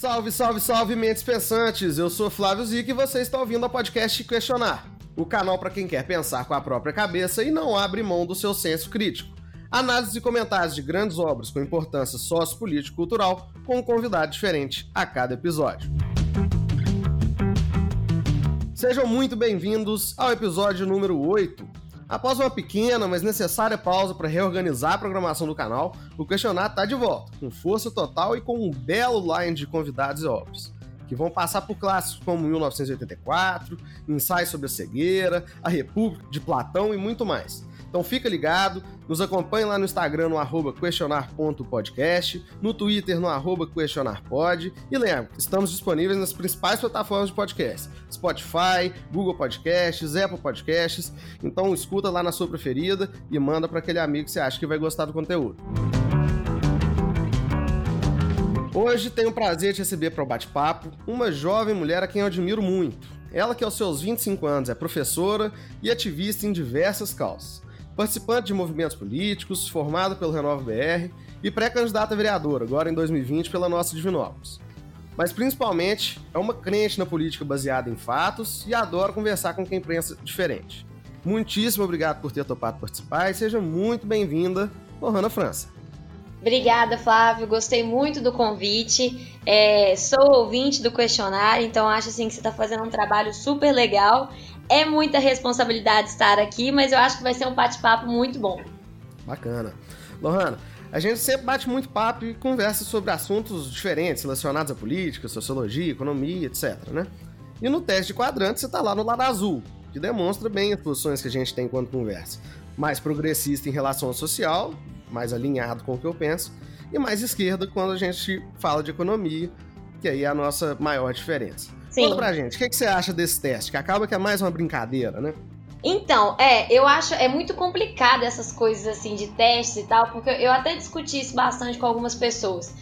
Salve, salve, salve, mentes pensantes! Eu sou Flávio Zic e você está ouvindo o podcast Questionar, o canal para quem quer pensar com a própria cabeça e não abre mão do seu senso crítico. Análise e comentários de grandes obras com importância sociopolítico-cultural com um convidado diferente a cada episódio. Sejam muito bem-vindos ao episódio número 8. Após uma pequena, mas necessária pausa para reorganizar a programação do canal, o Questionar está de volta, com força total e com um belo line de convidados e obras, que vão passar por clássicos como 1984, Ensaios sobre a Cegueira, A República de Platão e muito mais. Então fica ligado, nos acompanhe lá no Instagram no arroba questionar.podcast, no Twitter no arroba questionarpod e lembra, estamos disponíveis nas principais plataformas de podcast, Spotify, Google Podcasts, Apple Podcasts, então escuta lá na sua preferida e manda para aquele amigo que você acha que vai gostar do conteúdo. Hoje tenho o prazer de receber para o bate-papo uma jovem mulher a quem eu admiro muito. Ela que aos seus 25 anos é professora e ativista em diversas causas participante de movimentos políticos, formado pelo Renova BR e pré-candidata a vereadora, agora em 2020, pela nossa Divinópolis. Mas principalmente é uma crente na política baseada em fatos e adora conversar com quem pensa diferente. Muitíssimo obrigado por ter topado participar e seja muito bem-vinda, Lohana França. Obrigada, Flávio. Gostei muito do convite. É, sou ouvinte do questionário, então acho assim que você está fazendo um trabalho super legal é muita responsabilidade estar aqui, mas eu acho que vai ser um bate-papo muito bom. Bacana. Lohana, a gente sempre bate muito papo e conversa sobre assuntos diferentes relacionados à política, sociologia, economia, etc, né? E no teste de quadrante você está lá no lado azul, que demonstra bem as posições que a gente tem quando conversa. Mais progressista em relação ao social, mais alinhado com o que eu penso, e mais esquerda quando a gente fala de economia, que aí é a nossa maior diferença. Sim. Conta pra gente, o que, que você acha desse teste? Que acaba que é mais uma brincadeira, né? Então, é, eu acho é muito complicado essas coisas assim de testes e tal, porque eu até discuti isso bastante com algumas pessoas.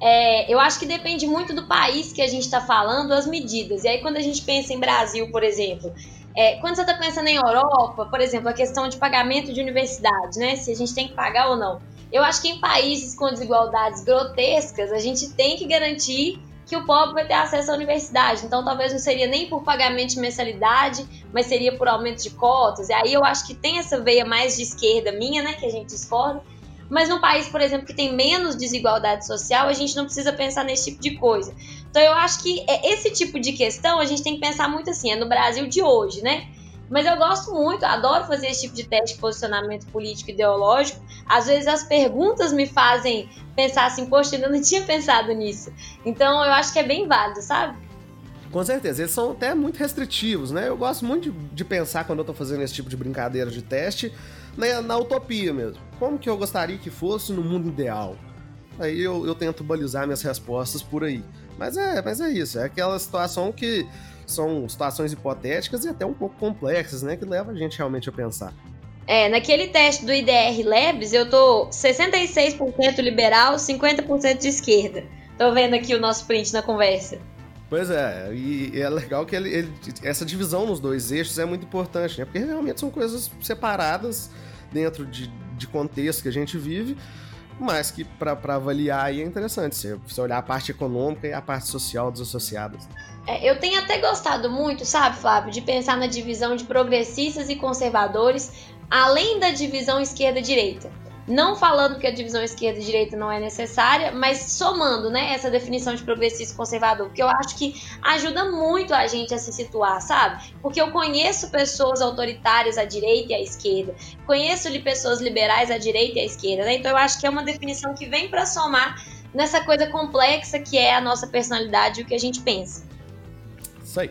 É, eu acho que depende muito do país que a gente está falando, as medidas. E aí, quando a gente pensa em Brasil, por exemplo, é, quando você está pensando em Europa, por exemplo, a questão de pagamento de universidade, né? Se a gente tem que pagar ou não. Eu acho que em países com desigualdades grotescas, a gente tem que garantir que o pobre vai ter acesso à universidade. Então, talvez não seria nem por pagamento de mensalidade, mas seria por aumento de cotas. E aí eu acho que tem essa veia mais de esquerda minha, né, que a gente discorda. Mas num país, por exemplo, que tem menos desigualdade social, a gente não precisa pensar nesse tipo de coisa. Então, eu acho que é esse tipo de questão a gente tem que pensar muito assim, é no Brasil de hoje, né? Mas eu gosto muito, adoro fazer esse tipo de teste de posicionamento político ideológico. Às vezes as perguntas me fazem pensar assim, poxa, eu não tinha pensado nisso. Então eu acho que é bem válido, sabe? Com certeza, eles são até muito restritivos, né? Eu gosto muito de, de pensar quando eu tô fazendo esse tipo de brincadeira de teste na, na, utopia mesmo. Como que eu gostaria que fosse no mundo ideal? Aí eu, eu tento balizar minhas respostas por aí. Mas é, mas é isso, é aquela situação que são situações hipotéticas e até um pouco complexas, né? Que leva a gente realmente a pensar. É, naquele teste do IDR Labs, eu tô 66% liberal, 50% de esquerda. Tô vendo aqui o nosso print na conversa. Pois é, e, é legal que ele, ele, essa divisão nos dois eixos é muito importante, né? Porque realmente são coisas separadas dentro de, de contexto que a gente vive, mas que para avaliar aí é interessante você, você olhar a parte econômica e a parte social desassociadas. É, eu tenho até gostado muito, sabe, Flávio, de pensar na divisão de progressistas e conservadores, além da divisão esquerda-direita. Não falando que a divisão esquerda e direita não é necessária, mas somando né, essa definição de progressista e conservador, porque eu acho que ajuda muito a gente a se situar, sabe? Porque eu conheço pessoas autoritárias à direita e à esquerda, conheço pessoas liberais à direita e à esquerda, né? Então eu acho que é uma definição que vem para somar nessa coisa complexa que é a nossa personalidade e o que a gente pensa. Aí.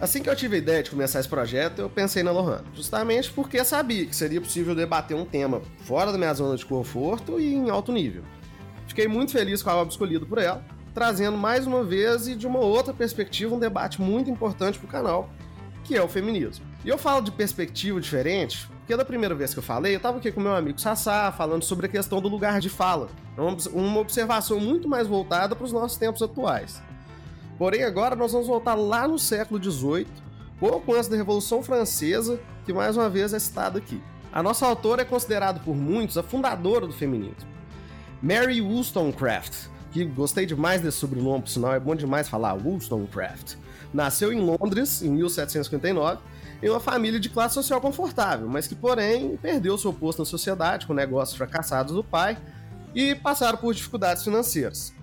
Assim que eu tive a ideia de começar esse projeto, eu pensei na Lohan, justamente porque sabia que seria possível debater um tema fora da minha zona de conforto e em alto nível. Fiquei muito feliz com a obra escolhida por ela, trazendo mais uma vez e de uma outra perspectiva um debate muito importante para o canal, que é o feminismo. E eu falo de perspectiva diferente, porque da primeira vez que eu falei, eu estava aqui com meu amigo Sassá, falando sobre a questão do lugar de fala. Uma observação muito mais voltada para os nossos tempos atuais. Porém, agora nós vamos voltar lá no século XVIII, pouco antes da Revolução Francesa, que mais uma vez é citada aqui. A nossa autora é considerada por muitos a fundadora do feminismo. Mary Wollstonecraft que gostei demais desse sobrenome, por sinal é bom demais falar, Wollstonecraft. Nasceu em Londres em 1759 em uma família de classe social confortável, mas que, porém, perdeu seu posto na sociedade com negócios fracassados do pai e passaram por dificuldades financeiras.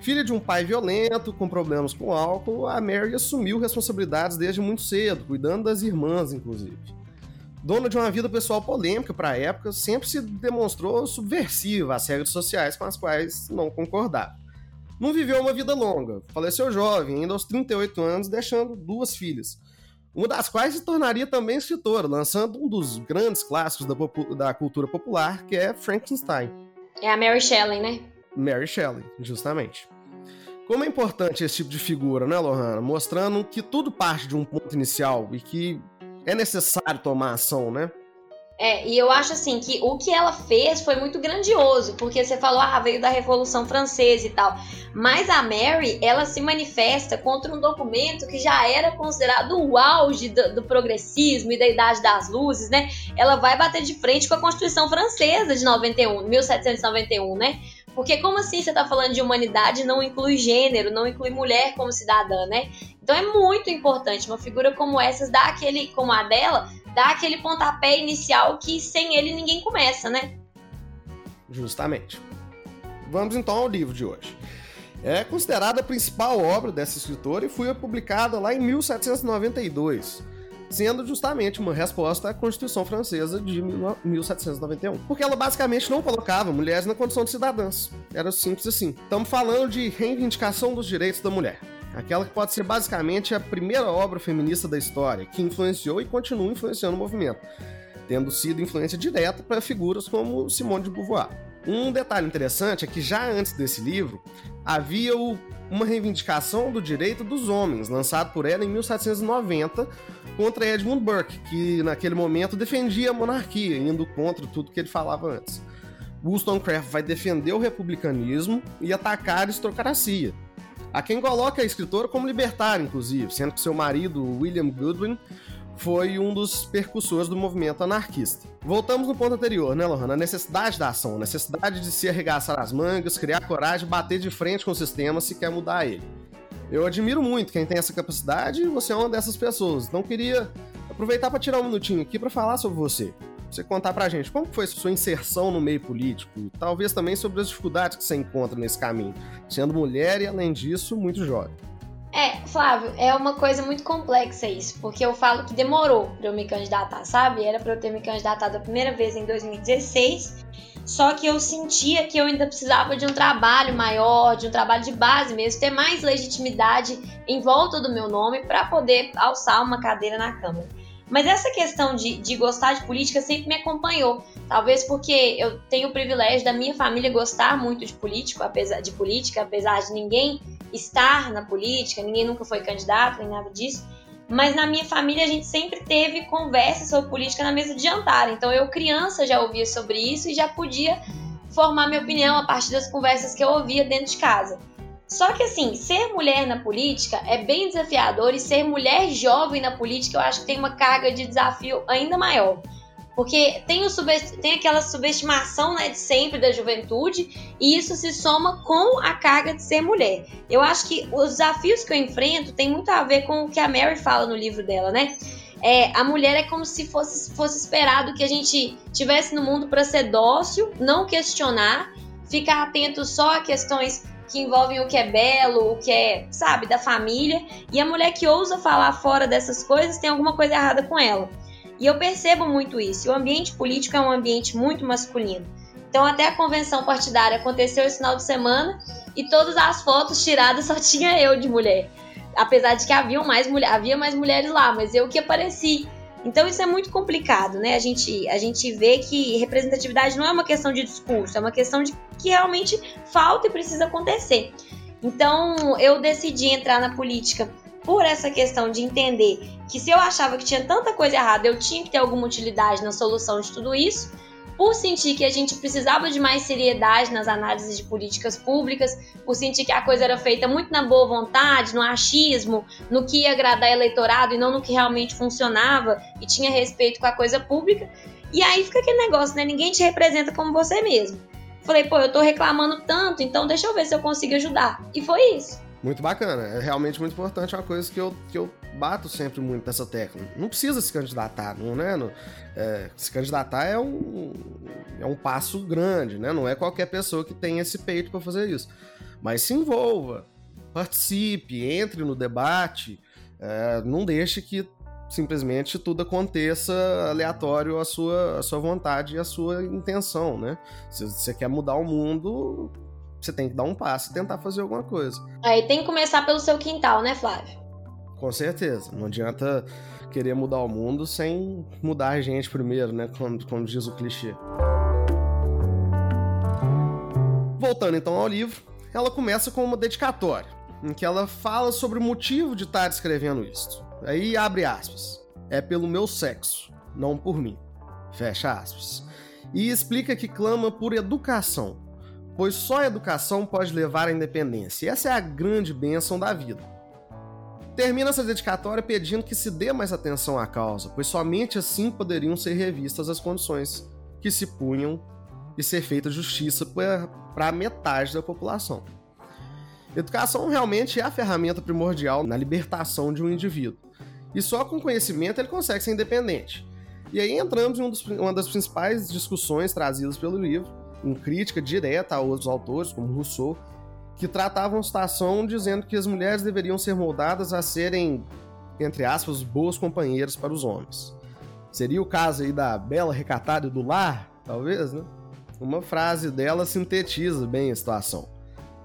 Filha de um pai violento, com problemas com álcool, a Mary assumiu responsabilidades desde muito cedo, cuidando das irmãs, inclusive. Dona de uma vida pessoal polêmica para a época, sempre se demonstrou subversiva às regras sociais com as quais não concordava. Não viveu uma vida longa, faleceu jovem, ainda aos 38 anos, deixando duas filhas, uma das quais se tornaria também escritora, lançando um dos grandes clássicos da, da cultura popular, que é Frankenstein. É a Mary Shelley, né? Mary Shelley, justamente. Como é importante esse tipo de figura, né, Lohana? Mostrando que tudo parte de um ponto inicial e que é necessário tomar ação, né? É, e eu acho assim que o que ela fez foi muito grandioso, porque você falou, ah, veio da Revolução Francesa e tal. Mas a Mary, ela se manifesta contra um documento que já era considerado o auge do, do progressismo e da Idade das Luzes, né? Ela vai bater de frente com a Constituição Francesa de 91, 1791, né? Porque como assim você está falando de humanidade não inclui gênero, não inclui mulher como cidadã, né? Então é muito importante uma figura como essa, dar aquele, como a dela, dá aquele pontapé inicial que sem ele ninguém começa, né? Justamente. Vamos então ao livro de hoje. É considerada a principal obra dessa escritora e foi publicada lá em 1792, sendo justamente uma resposta à Constituição Francesa de 1791. Porque ela basicamente não colocava mulheres na condição de cidadãs. Era simples assim. Estamos falando de reivindicação dos direitos da mulher. Aquela que pode ser basicamente a primeira obra feminista da história, que influenciou e continua influenciando o movimento, tendo sido influência direta para figuras como Simone de Beauvoir. Um detalhe interessante é que já antes desse livro havia uma reivindicação do direito dos homens, lançado por ela em 1790 contra Edmund Burke, que naquele momento defendia a monarquia, indo contra tudo que ele falava antes. Wollstonecraft vai defender o republicanismo e atacar a aristocracia, a quem coloca a escritora como libertária, inclusive, sendo que seu marido, William Goodwin, foi um dos percussores do movimento anarquista. Voltamos no ponto anterior, né, Lohana? A necessidade da ação, a necessidade de se arregaçar as mangas, criar coragem, bater de frente com o sistema se quer mudar ele. Eu admiro muito quem tem essa capacidade e você é uma dessas pessoas. Então queria aproveitar para tirar um minutinho aqui para falar sobre você você contar pra gente como foi sua inserção no meio político e talvez também sobre as dificuldades que você encontra nesse caminho, sendo mulher e, além disso, muito jovem. É, Flávio, é uma coisa muito complexa isso, porque eu falo que demorou para eu me candidatar, sabe? Era para eu ter me candidatado a primeira vez em 2016, só que eu sentia que eu ainda precisava de um trabalho maior, de um trabalho de base mesmo, ter mais legitimidade em volta do meu nome para poder alçar uma cadeira na Câmara. Mas essa questão de, de gostar de política sempre me acompanhou. Talvez porque eu tenho o privilégio da minha família gostar muito de político, apesar de política, apesar de ninguém estar na política, ninguém nunca foi candidato, nem nada disso. Mas na minha família a gente sempre teve conversa sobre política na mesa de jantar. Então eu, criança, já ouvia sobre isso e já podia formar minha opinião a partir das conversas que eu ouvia dentro de casa. Só que assim, ser mulher na política é bem desafiador e ser mulher jovem na política eu acho que tem uma carga de desafio ainda maior. Porque tem, o tem aquela subestimação né, de sempre da juventude e isso se soma com a carga de ser mulher. Eu acho que os desafios que eu enfrento tem muito a ver com o que a Mary fala no livro dela, né? É, a mulher é como se fosse, fosse esperado que a gente tivesse no mundo para ser dócil, não questionar, ficar atento só a questões que envolvem o que é belo, o que é, sabe, da família. E a mulher que ousa falar fora dessas coisas tem alguma coisa errada com ela. E eu percebo muito isso. O ambiente político é um ambiente muito masculino. Então, até a convenção partidária aconteceu esse final de semana e todas as fotos tiradas só tinha eu de mulher. Apesar de que havia mais, havia mais mulheres lá, mas eu que apareci. Então isso é muito complicado, né? A gente, a gente vê que representatividade não é uma questão de discurso, é uma questão de que realmente falta e precisa acontecer. Então eu decidi entrar na política por essa questão de entender que se eu achava que tinha tanta coisa errada, eu tinha que ter alguma utilidade na solução de tudo isso por sentir que a gente precisava de mais seriedade nas análises de políticas públicas, por sentir que a coisa era feita muito na boa vontade, no achismo, no que ia agradar eleitorado e não no que realmente funcionava e tinha respeito com a coisa pública. E aí fica aquele negócio, né? Ninguém te representa como você mesmo. Falei, pô, eu tô reclamando tanto, então deixa eu ver se eu consigo ajudar. E foi isso. Muito bacana, é realmente muito importante, é uma coisa que eu, que eu bato sempre muito nessa técnica. Não precisa se candidatar, não é? Não, é se candidatar é um, é um passo grande, né? Não é qualquer pessoa que tem esse peito para fazer isso. Mas se envolva, participe, entre no debate, é, não deixe que simplesmente tudo aconteça aleatório à sua, à sua vontade e à sua intenção, né? Se você quer mudar o mundo, você tem que dar um passo e tentar fazer alguma coisa. Aí tem que começar pelo seu quintal, né, Flávio? Com certeza. Não adianta querer mudar o mundo sem mudar a gente primeiro, né? Como, como diz o clichê. Voltando então ao livro, ela começa com uma dedicatória, em que ela fala sobre o motivo de estar escrevendo isto. Aí abre aspas. É pelo meu sexo, não por mim. Fecha aspas. E explica que clama por educação, pois só a educação pode levar à independência. E essa é a grande bênção da vida. Termina essa dedicatória pedindo que se dê mais atenção à causa, pois somente assim poderiam ser revistas as condições que se punham e ser feita justiça para metade da população. Educação realmente é a ferramenta primordial na libertação de um indivíduo. E só com conhecimento ele consegue ser independente. E aí entramos em um dos, uma das principais discussões trazidas pelo livro, em crítica direta a outros autores, como Rousseau, que tratavam a situação dizendo que as mulheres deveriam ser moldadas a serem, entre aspas, boas companheiras para os homens. Seria o caso aí da bela recatada do lar, talvez, né? Uma frase dela sintetiza bem a situação.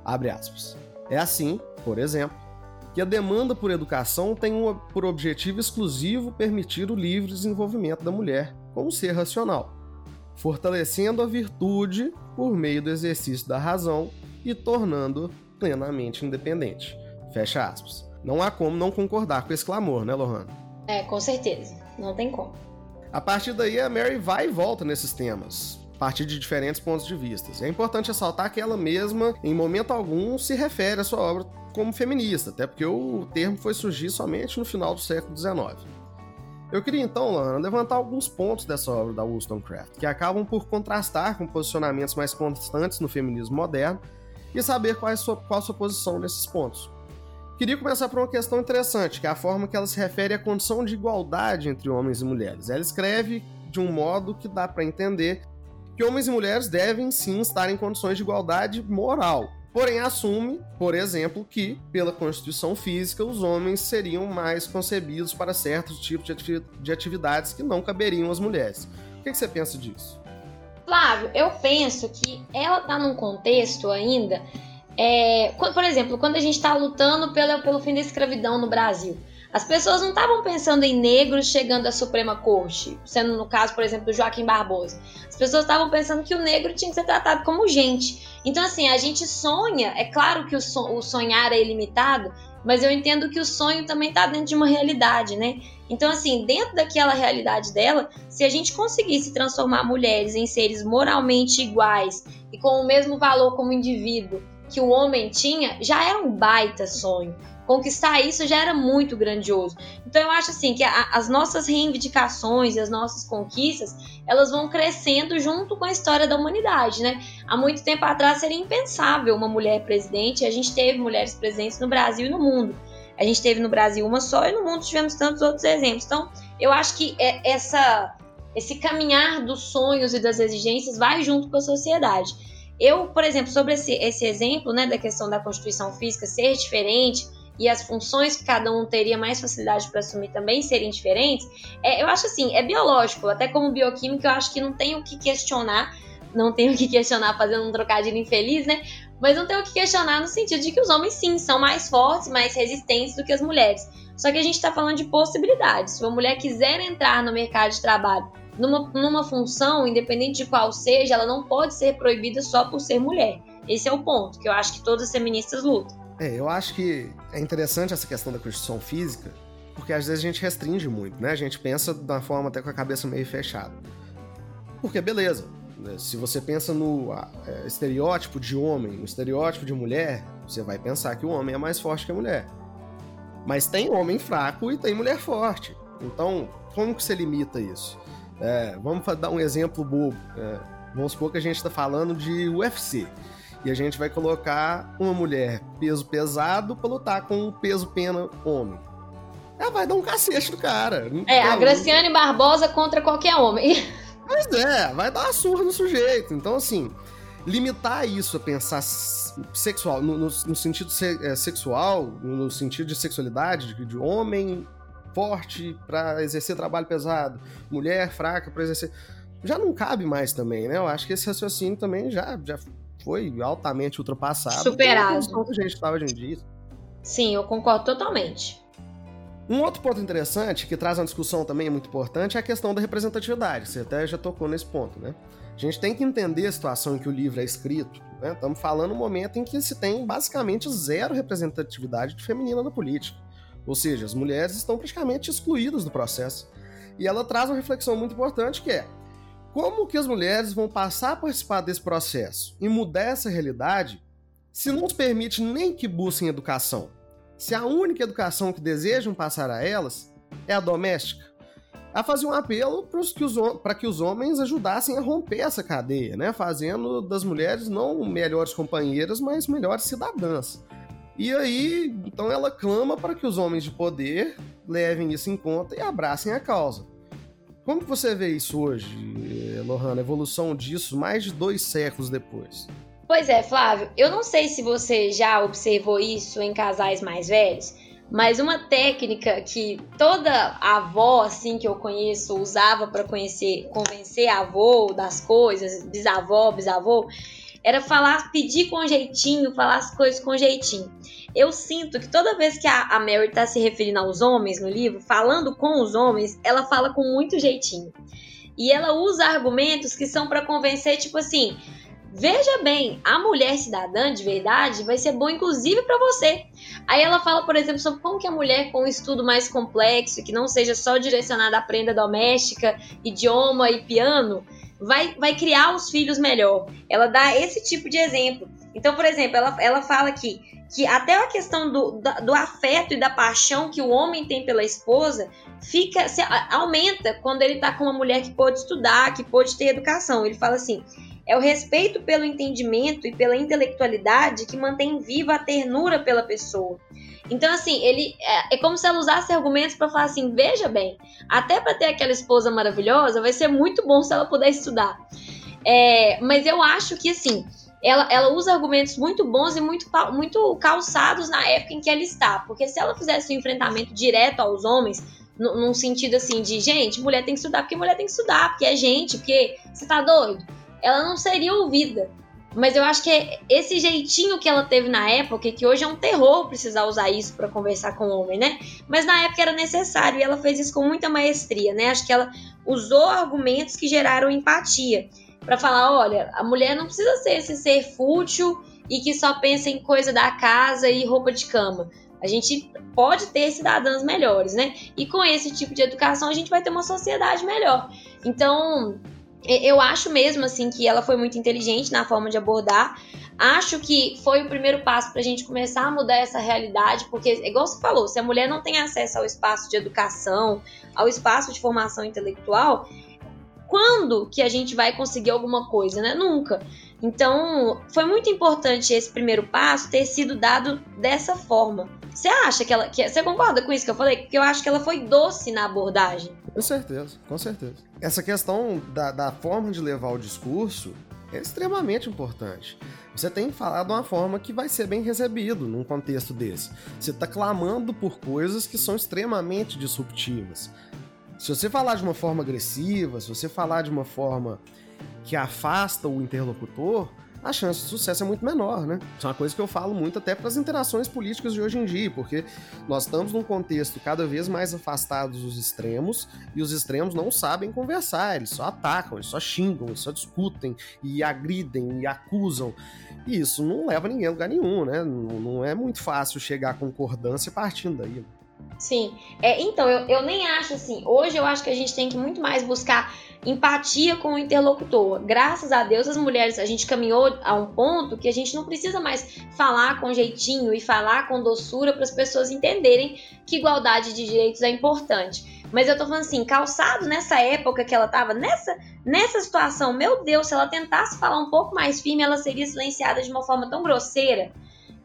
Abre aspas. É assim, por exemplo, que a demanda por educação tem uma, por objetivo exclusivo permitir o livre desenvolvimento da mulher como ser racional, fortalecendo a virtude por meio do exercício da razão e tornando plenamente independente. Fecha aspas. Não há como não concordar com esse clamor, né, Lohana? É, com certeza. Não tem como. A partir daí, a Mary vai e volta nesses temas, a partir de diferentes pontos de vista. É importante ressaltar que ela mesma, em momento algum, se refere à sua obra como feminista, até porque o termo foi surgir somente no final do século XIX. Eu queria então, Lana, levantar alguns pontos dessa obra da Wollstonecraft, que acabam por contrastar com posicionamentos mais constantes no feminismo moderno e saber qual, é sua, qual a sua posição nesses pontos. Queria começar por uma questão interessante, que é a forma que ela se refere à condição de igualdade entre homens e mulheres. Ela escreve de um modo que dá para entender que homens e mulheres devem sim estar em condições de igualdade moral. Porém, assume, por exemplo, que, pela constituição física, os homens seriam mais concebidos para certos tipos de atividades que não caberiam às mulheres. O que você pensa disso? Flávio, eu penso que ela está num contexto ainda. É, por exemplo, quando a gente está lutando pelo fim da escravidão no Brasil, as pessoas não estavam pensando em negros chegando à Suprema Corte, sendo no caso, por exemplo, do Joaquim Barbosa. As pessoas estavam pensando que o negro tinha que ser tratado como gente. Então, assim, a gente sonha, é claro que o, o sonhar é ilimitado, mas eu entendo que o sonho também está dentro de uma realidade, né? Então, assim, dentro daquela realidade dela, se a gente conseguisse transformar mulheres em seres moralmente iguais e com o mesmo valor como indivíduo que o homem tinha, já era um baita sonho. Conquistar isso já era muito grandioso. Então eu acho assim que a, as nossas reivindicações e as nossas conquistas, elas vão crescendo junto com a história da humanidade, né? Há muito tempo atrás seria impensável uma mulher presidente, a gente teve mulheres presidentes no Brasil e no mundo. A gente teve no Brasil uma só e no mundo tivemos tantos outros exemplos. Então, eu acho que é essa, esse caminhar dos sonhos e das exigências vai junto com a sociedade. Eu, por exemplo, sobre esse, esse exemplo né, da questão da Constituição Física ser diferente e as funções que cada um teria mais facilidade para assumir também serem diferentes, é, eu acho assim, é biológico, até como bioquímico, eu acho que não tem o que questionar, não tenho o que questionar fazendo um trocadilho infeliz, né? Mas não tenho o que questionar no sentido de que os homens, sim, são mais fortes, mais resistentes do que as mulheres. Só que a gente está falando de possibilidades. Se uma mulher quiser entrar no mercado de trabalho numa, numa função, independente de qual seja, ela não pode ser proibida só por ser mulher. Esse é o ponto que eu acho que todas as feministas lutam. É, eu acho que é interessante essa questão da Constituição Física, porque às vezes a gente restringe muito, né? A gente pensa uma forma até com a cabeça meio fechada. Porque, beleza, né? se você pensa no é, estereótipo de homem, no estereótipo de mulher, você vai pensar que o homem é mais forte que a mulher. Mas tem homem fraco e tem mulher forte. Então, como que você limita isso? É, vamos dar um exemplo bobo. É, Vamos supor que a gente está falando de UFC. E a gente vai colocar uma mulher peso pesado para lutar com um peso pena homem. Ela vai dar um cacete do cara. É, a Graciane Barbosa contra qualquer homem. Mas é, vai dar uma surra no sujeito. Então, assim, limitar isso a pensar sexual, no, no, no sentido se, é, sexual, no sentido de sexualidade, de, de homem forte para exercer trabalho pesado, mulher fraca para exercer. Já não cabe mais também, né? Eu acho que esse raciocínio também já, já foi altamente ultrapassado. Superado. A gente estava hoje em dia. Sim, eu concordo totalmente. Um outro ponto interessante, que traz uma discussão também muito importante, é a questão da representatividade. Você até já tocou nesse ponto, né? A gente tem que entender a situação em que o livro é escrito. Né? Estamos falando um momento em que se tem basicamente zero representatividade feminina na política. Ou seja, as mulheres estão praticamente excluídas do processo. E ela traz uma reflexão muito importante que é como que as mulheres vão passar a participar desse processo e mudar essa realidade se não os permite nem que busquem educação? Se a única educação que desejam passar a elas é a doméstica? a fazer um apelo para que, que os homens ajudassem a romper essa cadeia, né? Fazendo das mulheres não melhores companheiras, mas melhores cidadãs. E aí, então ela clama para que os homens de poder levem isso em conta e abracem a causa. Como você vê isso hoje, Lohana? A evolução disso mais de dois séculos depois. Pois é, Flávio. Eu não sei se você já observou isso em casais mais velhos, mas uma técnica que toda avó assim que eu conheço usava para conhecer, convencer avô das coisas, bisavó, bisavô, era falar, pedir com jeitinho, falar as coisas com jeitinho. Eu sinto que toda vez que a, a Mary está se referindo aos homens no livro, falando com os homens, ela fala com muito jeitinho. E ela usa argumentos que são para convencer, tipo assim, Veja bem, a mulher cidadã de verdade vai ser bom inclusive para você. Aí ela fala, por exemplo, sobre como que a mulher com um estudo mais complexo, que não seja só direcionada à prenda doméstica, idioma e piano, vai, vai criar os filhos melhor. Ela dá esse tipo de exemplo. Então, por exemplo, ela, ela fala aqui que até a questão do, do afeto e da paixão que o homem tem pela esposa fica se, aumenta quando ele tá com uma mulher que pode estudar, que pode ter educação. Ele fala assim: é o respeito pelo entendimento e pela intelectualidade que mantém viva a ternura pela pessoa. Então, assim, ele é, é como se ela usasse argumentos para falar assim: veja bem, até para ter aquela esposa maravilhosa, vai ser muito bom se ela puder estudar. É, mas eu acho que, assim, ela, ela usa argumentos muito bons e muito, muito calçados na época em que ela está. Porque se ela fizesse um enfrentamento direto aos homens, num sentido assim de, gente, mulher tem que estudar porque mulher tem que estudar, porque é gente, porque você tá doido ela não seria ouvida. Mas eu acho que é esse jeitinho que ela teve na época, que hoje é um terror precisar usar isso para conversar com o homem, né? Mas na época era necessário e ela fez isso com muita maestria, né? Acho que ela usou argumentos que geraram empatia para falar, olha, a mulher não precisa ser esse ser fútil e que só pensa em coisa da casa e roupa de cama. A gente pode ter cidadãs melhores, né? E com esse tipo de educação a gente vai ter uma sociedade melhor. Então, eu acho mesmo assim que ela foi muito inteligente na forma de abordar. Acho que foi o primeiro passo para a gente começar a mudar essa realidade, porque, igual você falou, se a mulher não tem acesso ao espaço de educação, ao espaço de formação intelectual, quando que a gente vai conseguir alguma coisa, né? Nunca. Então, foi muito importante esse primeiro passo ter sido dado dessa forma. Você acha que ela. Que, você concorda com isso que eu falei? Porque eu acho que ela foi doce na abordagem. Com certeza, com certeza. Essa questão da, da forma de levar o discurso é extremamente importante. Você tem que falar de uma forma que vai ser bem recebido num contexto desse. Você está clamando por coisas que são extremamente disruptivas. Se você falar de uma forma agressiva, se você falar de uma forma que afasta o interlocutor, a chance de sucesso é muito menor, né? Isso é uma coisa que eu falo muito até para as interações políticas de hoje em dia, porque nós estamos num contexto cada vez mais afastados dos extremos e os extremos não sabem conversar, eles só atacam, eles só xingam, eles só discutem e agridem e acusam. E isso não leva ninguém a lugar nenhum, né? Não, é muito fácil chegar à concordância partindo daí. Sim. É, então, eu, eu nem acho assim. Hoje eu acho que a gente tem que muito mais buscar empatia com o interlocutor. Graças a Deus, as mulheres, a gente caminhou a um ponto que a gente não precisa mais falar com jeitinho e falar com doçura para as pessoas entenderem que igualdade de direitos é importante. Mas eu tô falando assim, calçado nessa época que ela tava, nessa, nessa situação, meu Deus, se ela tentasse falar um pouco mais firme, ela seria silenciada de uma forma tão grosseira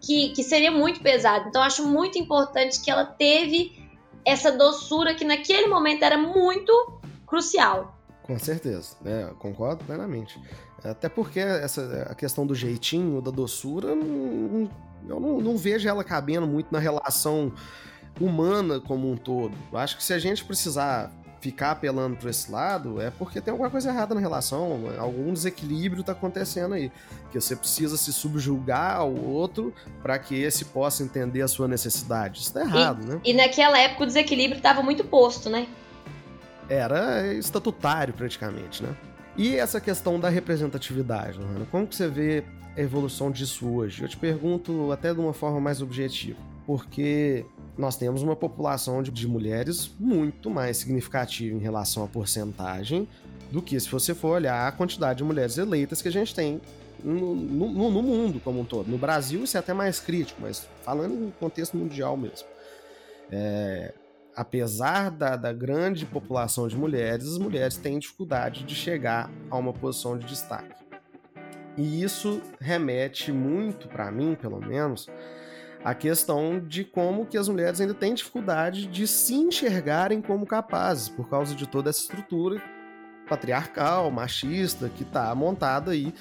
que, que seria muito pesado. Então, acho muito importante que ela teve essa doçura que naquele momento era muito crucial. Com certeza, né? concordo plenamente. Até porque essa, a questão do jeitinho, da doçura, eu não, não vejo ela cabendo muito na relação humana como um todo. Eu acho que se a gente precisar ficar apelando para esse lado é porque tem alguma coisa errada na relação, algum desequilíbrio está acontecendo aí, que você precisa se subjugar ao outro para que esse possa entender a sua necessidade. Isso tá errado, e, né? E naquela época o desequilíbrio estava muito posto, né? Era estatutário praticamente, né? E essa questão da representatividade, Ana, como que você vê a evolução disso hoje? Eu te pergunto até de uma forma mais objetiva, porque nós temos uma população de, de mulheres muito mais significativa em relação à porcentagem do que se você for olhar a quantidade de mulheres eleitas que a gente tem no, no, no, mundo como um todo. No Brasil isso é até mais crítico, mas falando em contexto mundial mesmo. É, apesar da, da, grande população de mulheres, as mulheres têm dificuldade de chegar a uma posição de destaque. E isso remete muito, para mim, pelo menos, a questão de como que as mulheres ainda têm dificuldade de se enxergarem como capazes por causa de toda essa estrutura patriarcal, machista que está montada aí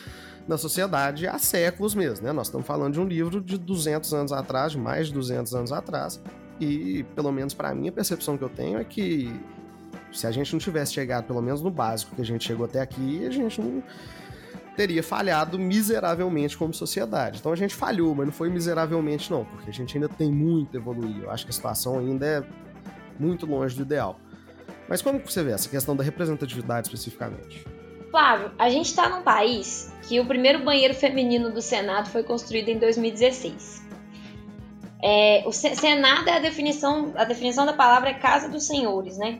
na sociedade há séculos mesmo, né? Nós estamos falando de um livro de 200 anos atrás, de mais de 200 anos atrás, e pelo menos para mim a percepção que eu tenho é que se a gente não tivesse chegado pelo menos no básico que a gente chegou até aqui, a gente não teria falhado miseravelmente como sociedade. Então a gente falhou, mas não foi miseravelmente não, porque a gente ainda tem muito a evoluir. Eu acho que a situação ainda é muito longe do ideal. Mas como você vê essa questão da representatividade especificamente? Flávio, a gente está num país que o primeiro banheiro feminino do Senado foi construído em 2016. É, o Senado é a definição, a definição da palavra é Casa dos Senhores, né?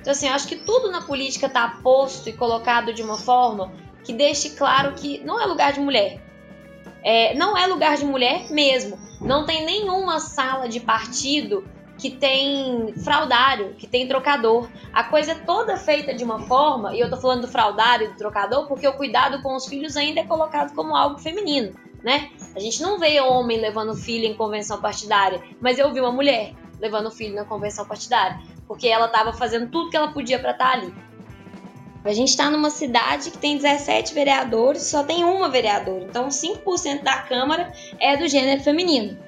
Então, assim, eu acho que tudo na política está posto e colocado de uma forma que deixe claro que não é lugar de mulher. É, não é lugar de mulher mesmo. Não tem nenhuma sala de partido que tem fraudário, que tem trocador. A coisa é toda feita de uma forma, e eu tô falando do fraudário e do trocador, porque o cuidado com os filhos ainda é colocado como algo feminino, né? A gente não vê homem levando filho em convenção partidária, mas eu vi uma mulher levando filho na convenção partidária, porque ela estava fazendo tudo que ela podia para estar tá ali. A gente está numa cidade que tem 17 vereadores, só tem uma vereadora. Então, 5% da Câmara é do gênero feminino.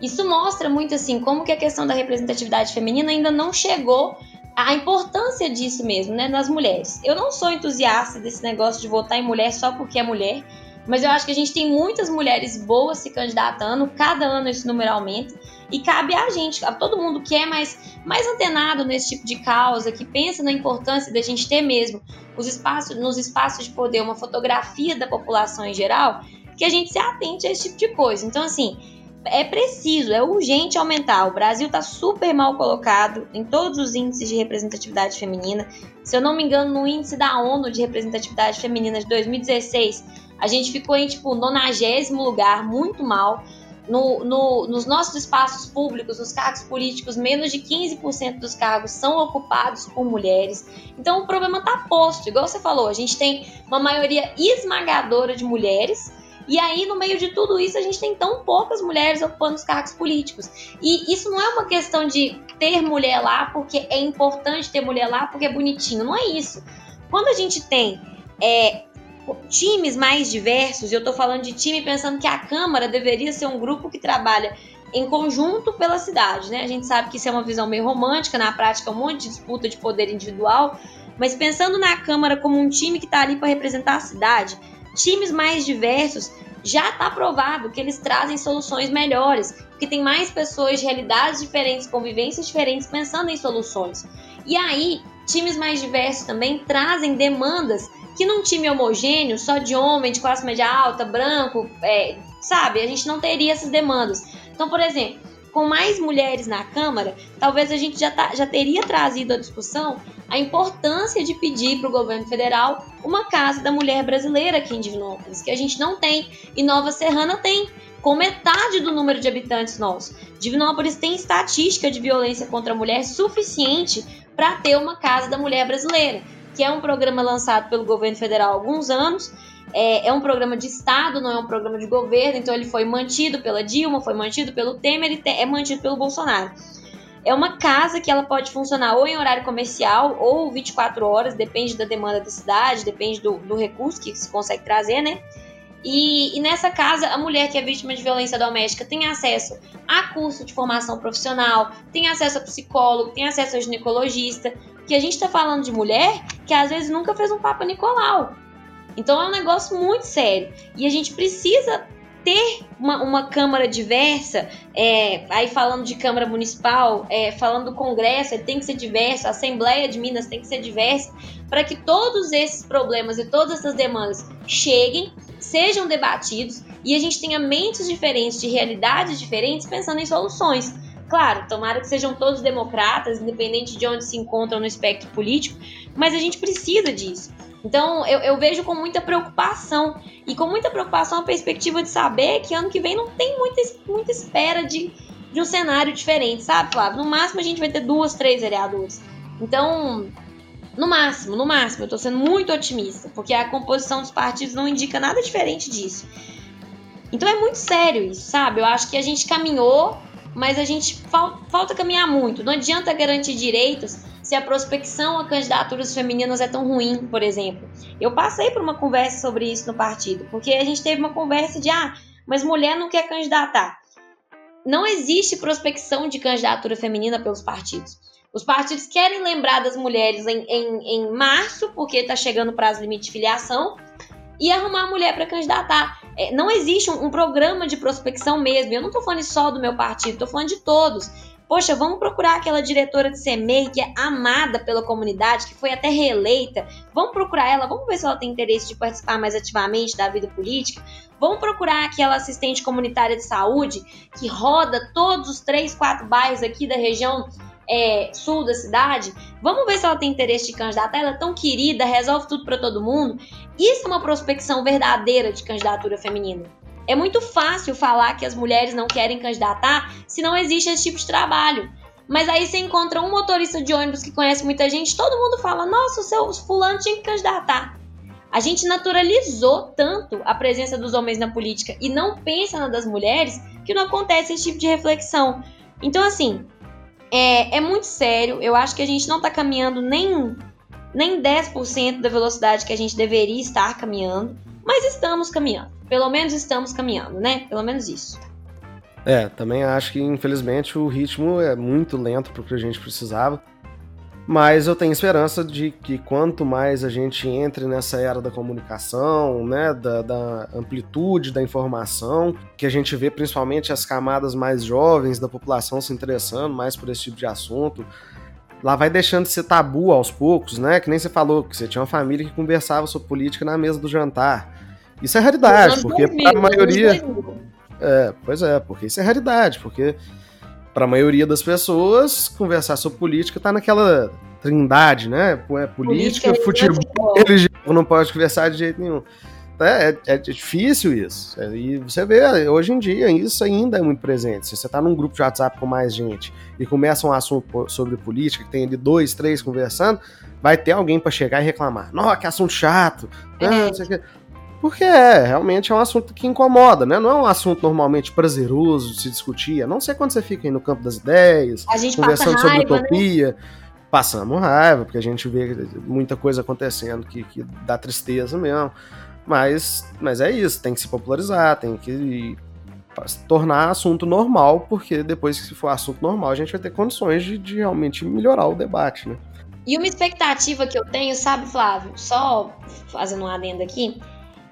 Isso mostra muito assim como que a questão da representatividade feminina ainda não chegou a importância disso mesmo, né, nas mulheres. Eu não sou entusiasta desse negócio de votar em mulher só porque é mulher, mas eu acho que a gente tem muitas mulheres boas se candidatando, cada ano esse número aumenta. E cabe a gente, a todo mundo que é mais, mais antenado nesse tipo de causa, que pensa na importância da gente ter mesmo os espaços, nos espaços de poder uma fotografia da população em geral, que a gente se atente a esse tipo de coisa. Então, assim, é preciso, é urgente aumentar. O Brasil está super mal colocado em todos os índices de representatividade feminina. Se eu não me engano, no índice da ONU de representatividade feminina de 2016, a gente ficou em tipo nonagésimo lugar, muito mal no, no, nos nossos espaços públicos, nos cargos políticos, menos de 15% dos cargos são ocupados por mulheres. Então o problema está posto, igual você falou, a gente tem uma maioria esmagadora de mulheres. E aí, no meio de tudo isso, a gente tem tão poucas mulheres ocupando os cargos políticos. E isso não é uma questão de ter mulher lá porque é importante ter mulher lá porque é bonitinho. Não é isso. Quando a gente tem é, times mais diversos, e eu estou falando de time pensando que a Câmara deveria ser um grupo que trabalha em conjunto pela cidade, né? A gente sabe que isso é uma visão meio romântica, na prática um monte de disputa de poder individual, mas pensando na Câmara como um time que está ali para representar a cidade, times mais diversos já está provado que eles trazem soluções melhores, porque tem mais pessoas de realidades diferentes, convivências diferentes pensando em soluções. E aí, times mais diversos também trazem demandas que num time homogêneo, só de homem, de classe média alta, branco, é, sabe, a gente não teria essas demandas. Então, por exemplo, com mais mulheres na Câmara, talvez a gente já, tá, já teria trazido à discussão a importância de pedir para o governo federal uma casa da mulher brasileira aqui em Divinópolis, que a gente não tem e Nova Serrana tem, com metade do número de habitantes nossos. Divinópolis tem estatística de violência contra a mulher suficiente para ter uma casa da mulher brasileira, que é um programa lançado pelo governo federal há alguns anos é, é, um programa de Estado, não é um programa de governo, então ele foi mantido pela Dilma, foi mantido pelo Temer e é mantido pelo Bolsonaro. É uma casa que ela pode funcionar ou em horário comercial ou 24 horas, depende da demanda da cidade, depende do, do recurso que se consegue trazer, né? E, e, nessa casa, a mulher que é vítima de violência doméstica tem acesso a curso de formação profissional, tem acesso a psicólogo, tem acesso a ginecologista. Que a gente está falando de mulher que às vezes nunca fez um Papa Nicolau. Então é um negócio muito sério. E a gente precisa ter uma, uma Câmara diversa, é, aí falando de Câmara Municipal, é, falando do Congresso, ele tem que ser diverso, a Assembleia de Minas tem que ser diversa, para que todos esses problemas e todas essas demandas cheguem, sejam debatidos e a gente tenha mentes diferentes, de realidades diferentes, pensando em soluções. Claro, tomara que sejam todos democratas, independente de onde se encontram no espectro político, mas a gente precisa disso. Então eu, eu, vejo com muita preocupação e com muita preocupação a perspectiva de saber que ano que vem não tem muita, muita espera de, de um cenário diferente, sabe, Flávio? No máximo a gente vai ter duas, três vereadores. Então, no máximo, no máximo, eu tô sendo muito otimista, porque a composição dos partidos não indica nada diferente disso. Então é muito sério isso, sabe? Eu acho que a gente caminhou, mas a gente fal falta caminhar muito. Não adianta garantir direitos se a prospecção a candidaturas femininas é tão ruim, por exemplo. Eu passei por uma conversa sobre isso no partido, porque a gente teve uma conversa de ah, mas mulher não quer candidatar. Não existe prospecção de candidatura feminina pelos partidos. Os partidos querem lembrar das mulheres em, em, em março, porque está chegando o prazo limite de filiação, e arrumar a mulher para candidatar. É, não existe um, um, programa de prospecção mesmo. Eu não estou falando só do meu partido, estou falando de todos. Poxa, vamos procurar aquela diretora de CEMEI que é amada pela comunidade, que foi até reeleita. Vamos procurar ela, vamos ver se ela tem interesse de participar mais ativamente da vida política. Vamos procurar aquela assistente comunitária de saúde que roda todos os três, quatro bairros aqui da região é, sul da cidade. Vamos ver se ela tem interesse de candidatar. Ela é tão querida, resolve tudo para todo mundo. Isso é uma prospecção verdadeira de candidatura feminina. É muito fácil falar que as mulheres não querem candidatar se não existe esse tipo de trabalho. Mas aí você encontra um motorista de ônibus que conhece muita gente, todo mundo fala: nossa, o seu fulano tinha que candidatar. A gente naturalizou tanto a presença dos homens na política e não pensa na das mulheres que não acontece esse tipo de reflexão. Então, assim, é, é muito sério. Eu acho que a gente não está caminhando nem, nem 10% da velocidade que a gente deveria estar caminhando, mas estamos caminhando pelo menos estamos caminhando, né? Pelo menos isso. É, também acho que infelizmente o ritmo é muito lento para o que a gente precisava. Mas eu tenho esperança de que quanto mais a gente entre nessa era da comunicação, né, da, da, amplitude da informação, que a gente vê principalmente as camadas mais jovens da população se interessando mais por esse tipo de assunto, lá vai deixando de ser tabu aos poucos, né? Que nem você falou que você tinha uma família que conversava sobre política na mesa do jantar. Isso é raridade, porque para a maioria. É, pois é, porque isso é raridade, porque para a maioria das pessoas conversar sobre política tá naquela trindade, né? É política, política futebol, religião, não pode conversar de jeito nenhum. É, é, é, difícil isso. É, e você vê, hoje em dia, isso ainda é muito presente. Se você está num grupo de WhatsApp com mais gente e começa um assunto sobre política, que tem ali dois, três conversando, vai ter alguém para chegar e reclamar. Nossa, que assunto chato. É. Não, sei o que. Porque é, realmente é um assunto que incomoda, né? Não é um assunto normalmente prazeroso de se discutir. A não sei quando você fica aí no campo das ideias, conversando raiva, sobre né? utopia. Né? Passamos raiva, porque a gente vê muita coisa acontecendo que, que dá tristeza mesmo. Mas, mas é isso, tem que se popularizar, tem que tornar assunto normal, porque depois que for assunto normal, a gente vai ter condições de, de realmente melhorar o debate, né? E uma expectativa que eu tenho, sabe, Flávio? Só fazendo um adendo aqui,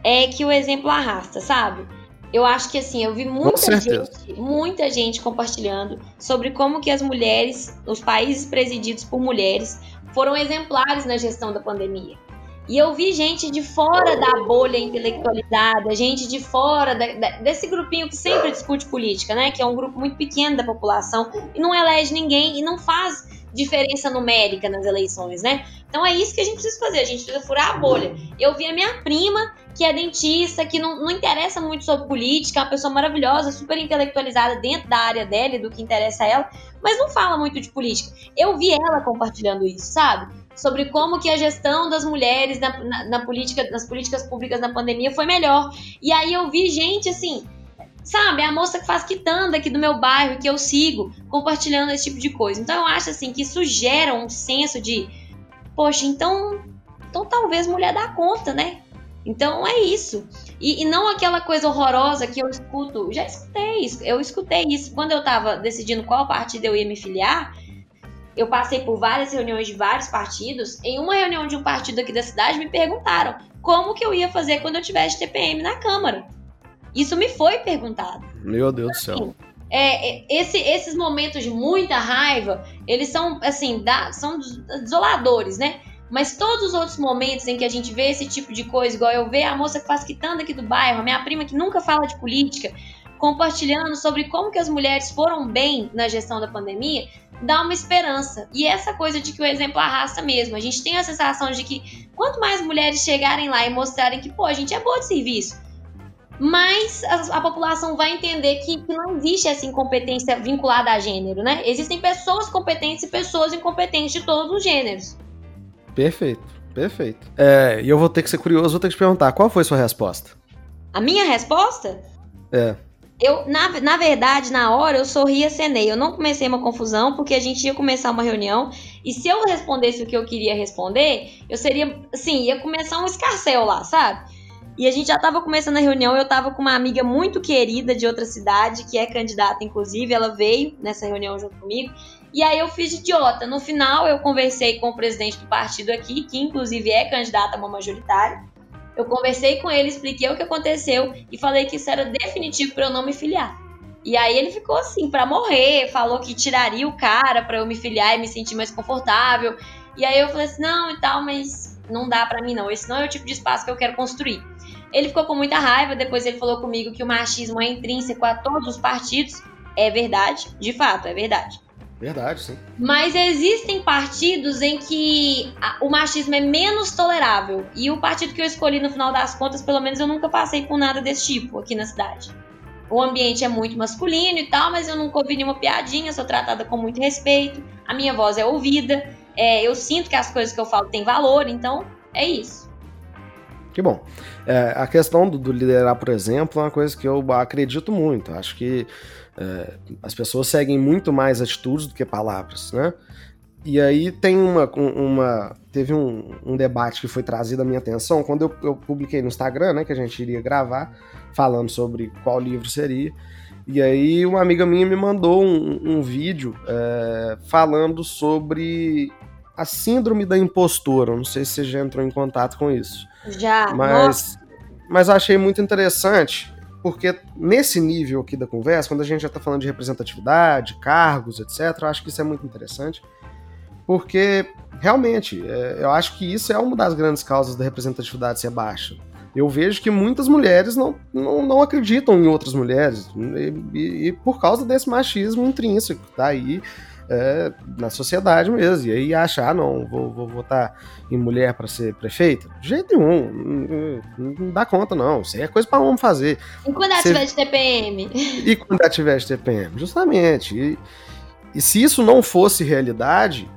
é que o exemplo arrasta, sabe? Eu acho que assim, eu vi muita gente, muita gente compartilhando sobre como que as mulheres, os países presididos por mulheres, foram exemplares na gestão da pandemia. E eu vi gente de fora da bolha intelectualizada, gente de fora da, da, desse grupinho que sempre discute política, né? Que é um grupo muito pequeno da população e não elege ninguém e não faz diferença numérica nas eleições, né? Então é isso que a gente precisa fazer, a gente precisa furar a bolha. Eu vi a minha prima, que é dentista, que não, não interessa muito sobre política, é uma pessoa maravilhosa, super intelectualizada dentro da área dela e do que interessa a ela, mas não fala muito de política. Eu vi ela compartilhando isso, sabe? Sobre como que a gestão das mulheres na, na, na política, nas políticas públicas na pandemia foi melhor. E aí eu vi gente assim, sabe, é a moça que faz quitanda aqui do meu bairro que eu sigo, compartilhando esse tipo de coisa. Então eu acho assim que isso gera um senso de, poxa, então, então talvez mulher dá conta, né? Então é isso. E, e, não aquela coisa horrorosa que eu escuto. Já escutei isso. Eu escutei isso. Quando eu tava decidindo qual partido eu ia me filiar, eu passei por várias reuniões de vários partidos. Em uma reunião de um partido aqui da cidade, me perguntaram como que eu ia fazer quando eu tivesse TPM na Câmara. Isso me foi perguntado. Meu Deus do céu. Assim, é, é, esse, esses momentos de muita raiva, eles são, assim, da, são desoladores, né? Mas todos os outros momentos em que a gente vê esse tipo de coisa, igual eu ver a moça que faz quitanda aqui do bairro, a minha prima que nunca fala de política, compartilhando sobre como que as mulheres foram bem na gestão da pandemia, dá uma esperança. E essa coisa de que o exemplo arrasta mesmo. A gente tem a sensação de que quanto mais mulheres chegarem lá e mostrarem que, pô, a gente é boa de serviço, mas a, a população vai entender que, que, não existe essa incompetência vinculada a gênero, né? Existem pessoas competentes e pessoas incompetentes de todos os gêneros. Perfeito, perfeito. É, e eu vou ter que ser curioso, vou ter que te perguntar, qual foi a sua resposta? A minha resposta? É. Eu, na, na verdade, na hora eu sorri e acenei. Eu não comecei uma confusão porque a gente ia começar uma reunião e se eu respondesse o que eu queria responder, eu seria, assim, ia começar um escarcel lá, sabe? E a gente já estava começando a reunião, eu estava com uma amiga muito querida de outra cidade, que é candidata, inclusive, ela veio nessa reunião junto comigo. E aí eu fiz idiota. No final, eu conversei com o presidente do partido aqui, que inclusive é candidato a uma majoritária. Eu conversei com ele, expliquei o que aconteceu e falei que isso era definitivo para eu não me filiar. E aí ele ficou assim, para morrer, falou que tiraria o cara para eu me filiar e me sentir mais confortável. E aí eu falei assim: não e tal, mas não dá para mim não. Esse não é o tipo de espaço que eu quero construir. Ele ficou com muita raiva, depois ele falou comigo que o machismo é intrínseco a todos os partidos. É verdade, de fato, é verdade. Verdade, sim. Mas existem partidos em que o machismo é menos tolerável. E o partido que eu escolhi no final das contas, pelo menos eu nunca passei por nada desse tipo aqui na cidade. O ambiente é muito masculino e tal, mas eu nunca ouvi nenhuma piadinha, sou tratada com muito respeito, a minha voz é ouvida, é, eu sinto que as coisas que eu falo têm valor, então é isso. Que bom. É, a questão do, do, liderar, por exemplo, é uma coisa que eu acredito muito. Acho que é, as pessoas seguem muito mais atitudes do que palavras, né? E aí tem uma. uma teve um, um, debate que foi trazido à minha atenção quando eu, eu, publiquei no Instagram, né? Que a gente iria gravar, falando sobre qual livro seria. E aí uma amiga minha me mandou um, um vídeo é, falando sobre a síndrome da impostora. Não sei se você já entrou em contato com isso. Já. Mas, mas achei muito interessante, porque nesse nível aqui da conversa, quando a gente já está falando de representatividade, cargos, etc., eu acho que isso é muito interessante, porque realmente é, eu acho que isso é uma das grandes causas da representatividade ser baixa. Eu vejo que muitas mulheres não, não, não acreditam em outras mulheres, e, e, e por causa desse machismo intrínseco, tá aí é, na sociedade mesmo. E aí achar, ah, não, vou, vou votar em mulher para ser prefeita? De jeito nenhum. Não, não, dá conta, não. Isso aí é coisa para homem fazer. E quando ela tiver de TPM? E quando ela tiver de TPM, justamente. E, e se isso não fosse realidade,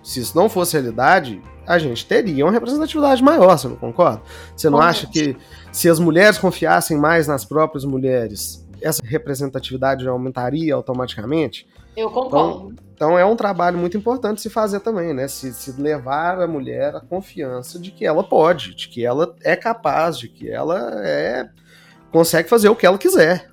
se isso não fosse realidade, a gente teria uma representatividade maior, você não concorda? Você não acha que se as mulheres confiassem mais nas próprias mulheres, essa representatividade aumentaria automaticamente? Eu concordo. Então, então, é um trabalho muito importante se fazer também, né? Se, se, levar a mulher a confiança de que ela pode, de que ela é capaz, de que ela é consegue fazer o que ela quiser.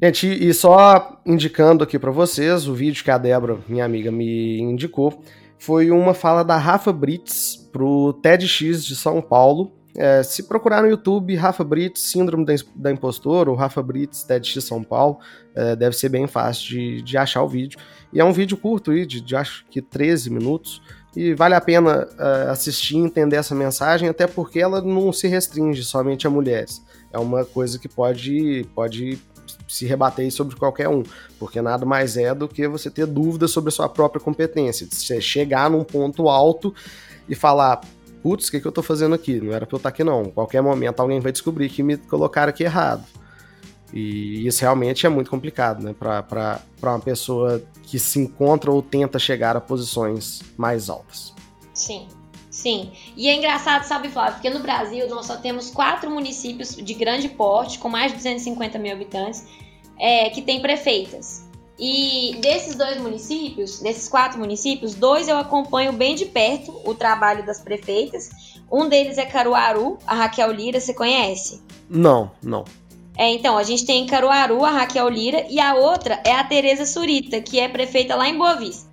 Gente, e só indicando aqui para vocês, o vídeo que a Débora, minha amiga, me indicou, foi uma fala da Rafa Brits pro TEDx de São Paulo, É, se procurar no YouTube Rafa Brits, Síndrome da Impostora, ou Rafa Brits, TEDx São Paulo, é, deve ser bem fácil de, de achar o vídeo. E é um vídeo curto, de, de acho que 13 minutos, e vale a pena uh, assistir e entender essa mensagem, até porque ela não se restringe somente a mulheres. É uma coisa que pode, pode se rebater sobre qualquer um, porque nada mais é do que você ter dúvidas sobre a sua própria competência, você chegar num ponto alto e falar, putz, o que, que eu tô fazendo aqui? Não era pra eu estar aqui não. Qualquer momento alguém vai descobrir que me colocaram aqui errado. E isso realmente é muito complicado, né? Para uma pessoa que se encontra ou tenta chegar a posições mais altas. Sim, sim. E é engraçado, sabe, Flávio, porque no Brasil nós só temos quatro municípios de grande porte, com mais de 250 mil habitantes, é, que têm prefeitas. E desses dois municípios, desses quatro municípios, dois eu acompanho bem de perto o trabalho das prefeitas. Um deles é Caruaru, a Raquel Lira, você conhece? Não, não. É, então, a gente tem em Caruaru a Raquel Lira e a outra é a Tereza Surita, que é prefeita lá em Boa Vista.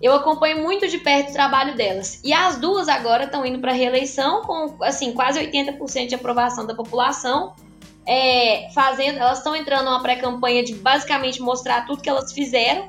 Eu acompanho muito de perto o trabalho delas. E as duas agora estão indo para reeleição com assim, quase 80% de aprovação da população. É, fazendo, elas estão entrando numa pré-campanha de basicamente mostrar tudo que elas fizeram.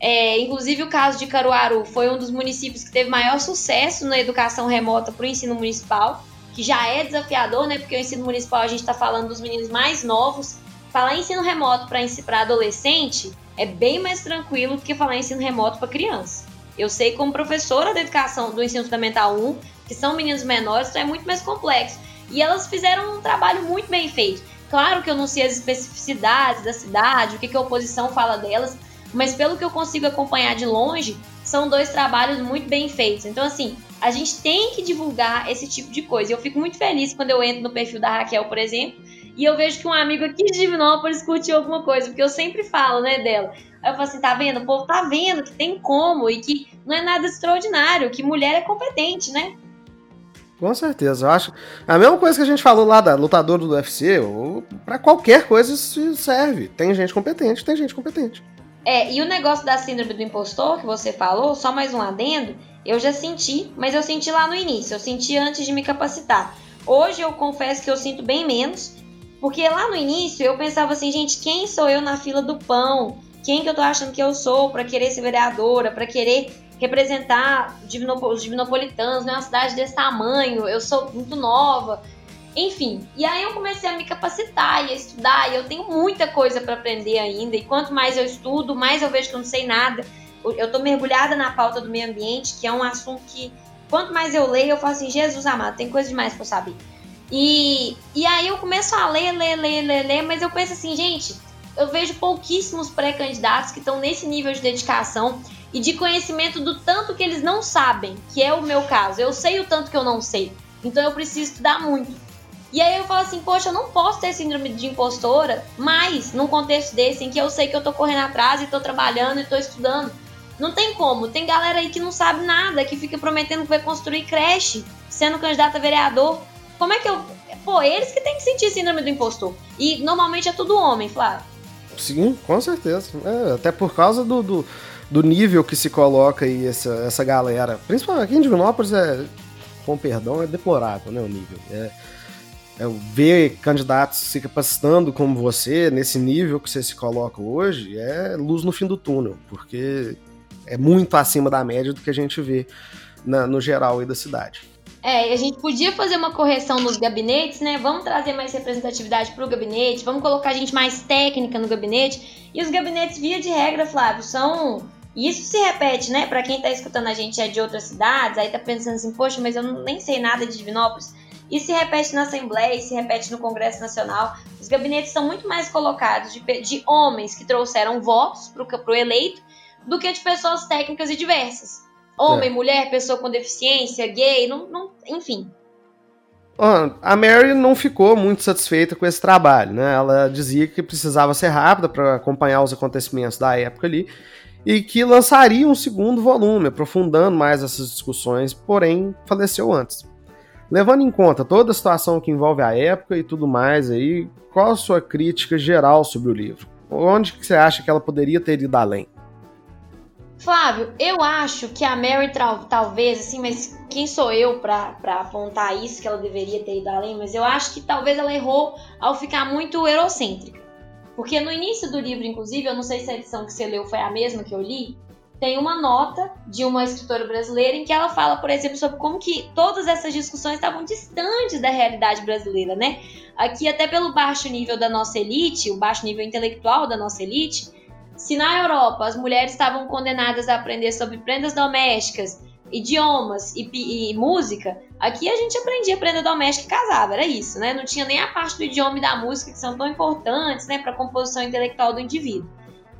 É, inclusive o caso de Caruaru foi um dos municípios que teve maior sucesso na educação remota para o ensino municipal que já é desafiador, né? Porque o ensino municipal a gente está falando dos meninos mais novos. Falar ensino remoto para adolescente é bem mais tranquilo do que falar ensino remoto para criança. Eu sei como professora da educação do ensino fundamental 1, que são meninos menores, então é muito mais complexo. E elas fizeram um trabalho muito bem feito. Claro que eu não sei as especificidades da cidade, o que, que a oposição fala delas, mas pelo que eu consigo acompanhar de longe, são dois trabalhos muito bem feitos. Então, assim, a gente tem que divulgar esse tipo de coisa. Eu fico muito feliz quando eu entro no perfil da Raquel, por exemplo, e eu vejo que um amigo aqui de Divinópolis curtiu alguma coisa, porque eu sempre falo, né, dela. Aí eu falo assim, tá vendo? O povo tá vendo que tem como e que não é nada extraordinário, que mulher é competente, né? Com certeza, eu acho. A mesma coisa que a gente falou lá da lutadora do UFC, ou para qualquer coisa isso serve. Tem gente competente, tem gente competente. É, e o negócio da síndrome do impostor que você falou, só mais um adendo, eu já senti, mas eu senti lá no início, eu senti antes de me capacitar. Hoje eu confesso que eu sinto bem menos, porque lá no início eu pensava assim, gente, quem sou eu na fila do pão? Quem que eu tô achando que eu sou para querer ser vereadora, para querer representar os divinopolitanos, né? Uma cidade desse tamanho, eu sou muito nova. Enfim, e aí eu comecei a me capacitar e a estudar, e eu tenho muita coisa para aprender ainda, e quanto mais eu estudo, mais eu vejo que eu não sei nada. Eu tô mergulhada na pauta do meio ambiente, que é um assunto que, quanto mais eu leio, eu falo assim, Jesus amado, tem coisa demais eu saber. E, e aí eu começo a ler, ler, ler, ler, ler, mas eu penso assim, gente, eu vejo pouquíssimos pré-candidatos que estão nesse nível de dedicação e de conhecimento do tanto que eles não sabem, que é o meu caso. Eu sei o tanto que eu não sei, então eu preciso estudar muito. E aí eu falo assim, poxa, eu não posso ter síndrome de impostora, mas num contexto desse em que eu sei que eu tô correndo atrás e tô trabalhando e tô estudando. Não tem como. Tem galera aí que não sabe nada, que fica prometendo que vai construir creche, sendo candidato a vereador. Como é que eu. Pô, eles que tem que sentir síndrome do impostor. E normalmente é tudo homem, Flávio. Sim, com certeza. É, até por causa do, do, do, nível que se coloca aí essa, essa galera. Principalmente aqui em Divinópolis, é, com perdão, é deplorável, né? O nível. É é, ver candidatos se capacitando como você, nesse nível que você se coloca hoje, é luz no fim do túnel, porque é muito acima da média do que a gente vê na, no geral aí da cidade. É, a gente podia fazer uma correção nos gabinetes, né? Vamos trazer mais representatividade para o gabinete, vamos colocar gente mais técnica no gabinete. E os gabinetes, via de regra, Flávio, são. Isso se repete, né? Para quem está escutando a gente é de outras cidades, aí tá pensando assim, poxa, mas eu não, nem sei nada de Divinópolis e se repete na Assembleia e se repete no Congresso Nacional. Os gabinetes são muito mais colocados de, de homens que trouxeram votos para o eleito do que de pessoas técnicas e diversas. Homem, é. mulher, pessoa com deficiência, gay, não, não, enfim. A Mary não ficou muito satisfeita com esse trabalho, né? Ela dizia que precisava ser rápida para acompanhar os acontecimentos da época ali e que lançaria um segundo volume, aprofundando mais essas discussões, porém faleceu antes. Levando em conta toda a situação que envolve a época e tudo mais aí, qual a sua crítica geral sobre o livro? Onde que você acha que ela poderia ter ido além? Flávio, eu acho que a Mary talvez, assim, mas quem sou eu para apontar isso que ela deveria ter ido além? Mas eu acho que talvez ela errou ao ficar muito eurocêntrica. Porque no início do livro, inclusive, eu não sei se a edição que você leu foi a mesma que eu li, tem uma nota de uma escritora brasileira em que ela fala, por exemplo, sobre como que todas essas discussões estavam distantes da realidade brasileira, né? Aqui, até pelo baixo nível da nossa elite, o baixo nível intelectual da nossa elite, se na Europa as mulheres estavam condenadas a aprender sobre prendas domésticas, idiomas e, e, música, aqui a gente aprendia prenda doméstica e casava, era isso, né? Não tinha nem a parte do idioma e da música que são tão importantes, né, para a composição intelectual do indivíduo.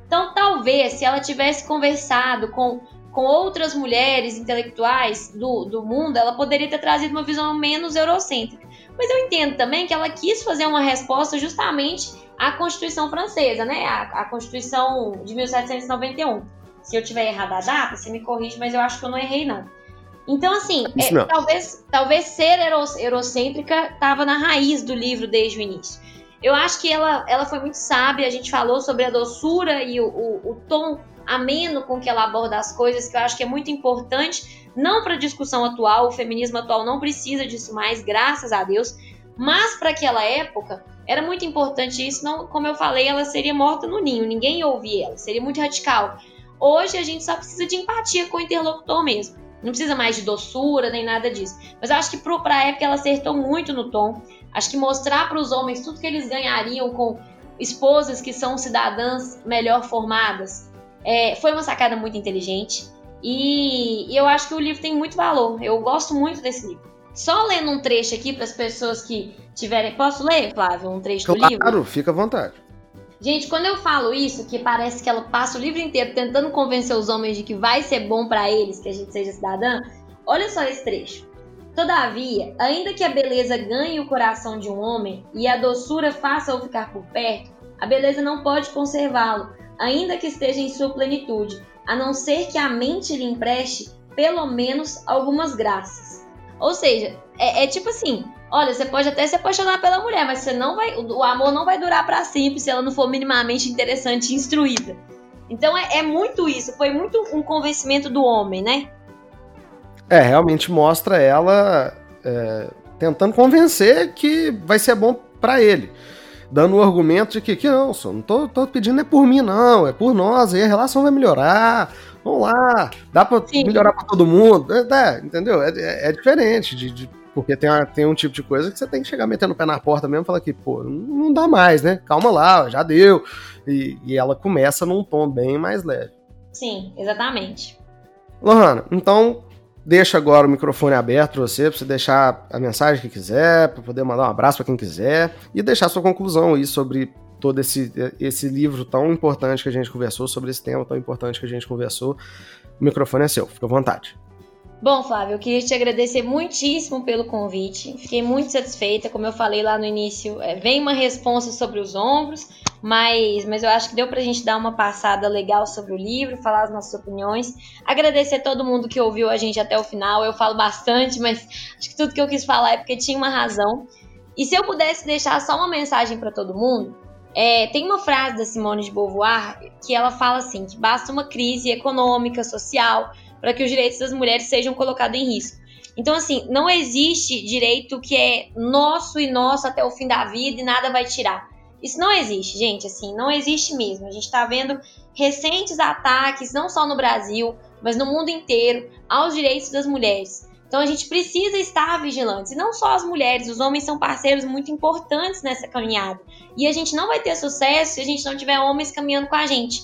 Então, talvez se ela tivesse conversado com, com outras mulheres intelectuais do, do mundo, ela poderia ter trazido uma visão menos eurocêntrica. Mas eu entendo também que ela quis fazer uma resposta justamente a Constituição Francesa, né? A, a Constituição de 1791. Se eu tiver errado a data, você me corrige, mas eu acho que eu não errei, não. Então, assim, é, talvez, talvez ser eurocêntrica estava na raiz do livro desde o início. Eu acho que ela, ela foi muito sábia, a gente falou sobre a doçura e o, o, o tom ameno com que ela aborda as coisas, que eu acho que é muito importante, não para a discussão atual, o feminismo atual não precisa disso mais, graças a Deus, mas para aquela época era muito importante isso, não, como eu falei, ela seria morta no ninho, ninguém ia ouvir ela, seria muito radical. Hoje a gente só precisa de empatia com o interlocutor mesmo. Não precisa mais de doçura nem nada disso. Mas eu acho que para a época ela acertou muito no tom. Acho que mostrar para os homens tudo que eles ganhariam com esposas que são cidadãs melhor formadas é, foi uma sacada muito inteligente. E, e eu acho que o livro tem muito valor. Eu gosto muito desse livro. Só lendo um trecho aqui para as pessoas que tiverem. Posso ler, Flávio, um trecho claro, do livro? Claro, fica à vontade. Gente, quando eu falo isso, que parece que ela passa o livro inteiro tentando convencer os homens de que vai ser bom para eles que a gente seja cidadã, olha só esse trecho. Todavia, ainda que a beleza ganhe o coração de um homem e a doçura faça-o ficar por perto, a beleza não pode conservá-lo, ainda que esteja em sua plenitude, a não ser que a mente lhe empreste pelo menos algumas graças. Ou seja, é, é tipo assim: olha, você pode até se apaixonar pela mulher, mas você não vai, o amor não vai durar para sempre se ela não for minimamente interessante e instruída. Então é, é muito isso, foi muito um convencimento do homem, né? É, realmente mostra ela é, tentando convencer que vai ser bom para ele. Dando o argumento de que, que não, só não tô, tô pedindo é por mim, não, é por nós, aí a relação vai melhorar, vamos lá, dá pra Sim. melhorar pra todo mundo. É, é entendeu? É, é, diferente de, de, porque tem, uma, tem um tipo de coisa que você tem que chegar metendo o pé na porta mesmo e falar que, pô, não dá mais, né? Calma lá, já deu. E, e ela começa num tom bem mais leve. Sim, exatamente. Lohana, então deixa agora o microfone aberto para você, para você deixar a mensagem que quiser, para poder mandar um abraço para quem quiser e deixar sua conclusão aí sobre todo esse, esse livro tão importante que a gente conversou, sobre esse tema tão importante que a gente conversou. O microfone é seu, fica à vontade. Bom, Flávio, eu queria te agradecer muitíssimo pelo convite. Fiquei muito satisfeita, como eu falei lá no início, é, vem uma resposta sobre os ombros, mas, mas eu acho que deu pra gente dar uma passada legal sobre o livro, falar as nossas opiniões. Agradecer a todo mundo que ouviu a gente até o final. Eu falo bastante, mas acho que tudo que eu quis falar é porque tinha uma razão. E se eu pudesse deixar só uma mensagem para todo mundo, é, tem uma frase da Simone de Beauvoir que ela fala assim: que basta uma crise econômica, social, para que os direitos das mulheres sejam colocados em risco. Então, assim, não existe direito que é nosso e nosso até o fim da vida e nada vai tirar. Isso não existe, gente, assim, não existe mesmo. A gente está vendo recentes ataques, não só no Brasil, mas no mundo inteiro, aos direitos das mulheres. Então a gente precisa estar vigilantes. E não só as mulheres, os homens são parceiros muito importantes nessa caminhada. E a gente não vai ter sucesso se a gente não tiver homens caminhando com a gente.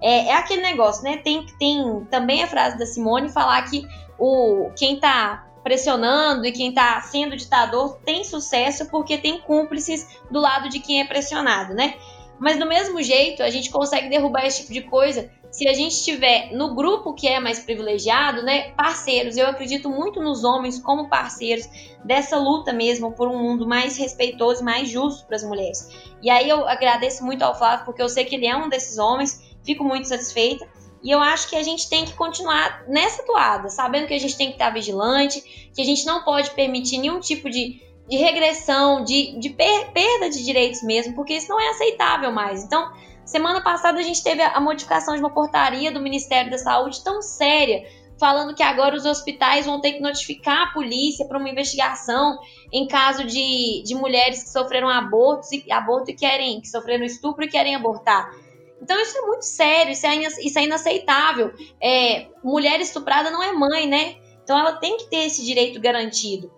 É, é aquele negócio, né? Tem, tem também a frase da Simone falar que o quem tá pressionando e quem tá sendo ditador tem sucesso porque tem cúmplices do lado de quem é pressionado, né? Mas do mesmo jeito, a gente consegue derrubar esse tipo de coisa se a gente tiver no grupo que é mais privilegiado, né, parceiros. Eu acredito muito nos homens como parceiros dessa luta mesmo por um mundo mais respeitoso e mais justo para as mulheres. E aí eu agradeço muito ao Flávio porque eu sei que ele é um desses homens fico muito satisfeita. E eu acho que a gente tem que continuar nessa toada, sabendo que a gente tem que estar vigilante, que a gente não pode permitir nenhum tipo de, de regressão, de, de per, perda de direitos mesmo, porque isso não é aceitável mais. Então, Semana passada a gente teve a modificação de uma portaria do Ministério da Saúde tão séria, falando que agora os hospitais vão ter que notificar a polícia para uma investigação em caso de, de mulheres que sofreram abortos e aborto e querem, que sofreram estupro e querem abortar. Então isso é muito sério, isso é, isso é inaceitável. É, mulher estuprada não é mãe, né? Então ela tem que ter esse direito garantido.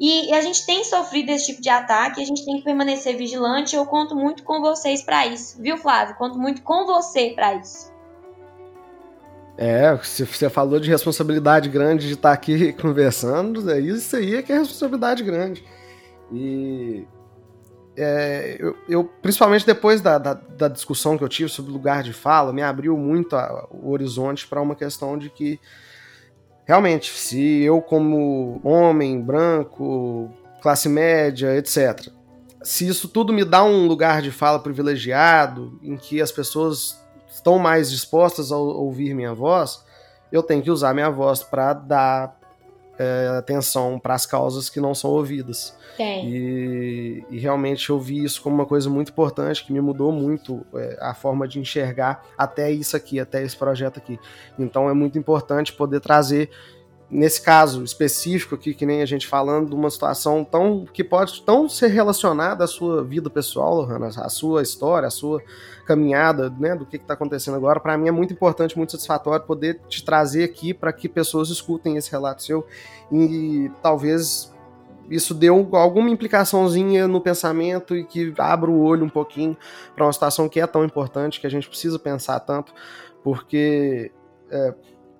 E a gente tem sofrido esse tipo de ataque, a gente tem que permanecer vigilante. Eu conto muito com vocês para isso, viu, Flávio? Conto muito com você para isso. É, você falou de responsabilidade grande de estar aqui conversando, é isso aí é que é responsabilidade grande. E é, eu, eu, principalmente depois da, da, da, discussão que eu tive sobre lugar de fala, me abriu muito a, o horizonte para uma questão de que realmente, se eu como homem, branco, classe média, etc., se isso tudo me dá um lugar de fala privilegiado, em que as pessoas estão mais dispostas a ouvir minha voz, eu tenho que usar minha voz para dar é, atenção para as causas que não são ouvidas. E, e, realmente eu vi isso como uma coisa muito importante, que me mudou muito é, a forma de enxergar até isso aqui, até esse projeto aqui. Então é muito importante poder trazer nesse caso específico aqui, que nem a gente falando de uma situação tão que pode tão ser relacionada à sua vida pessoal, Lohana, à sua história, à sua caminhada, né, do que está acontecendo agora, para mim é muito importante, muito satisfatório poder te trazer aqui para que pessoas escutem esse relato seu. E talvez isso deu alguma implicaçãozinha no pensamento e que abra o olho um pouquinho para uma situação que é tão importante, que a gente precisa pensar tanto, porque é,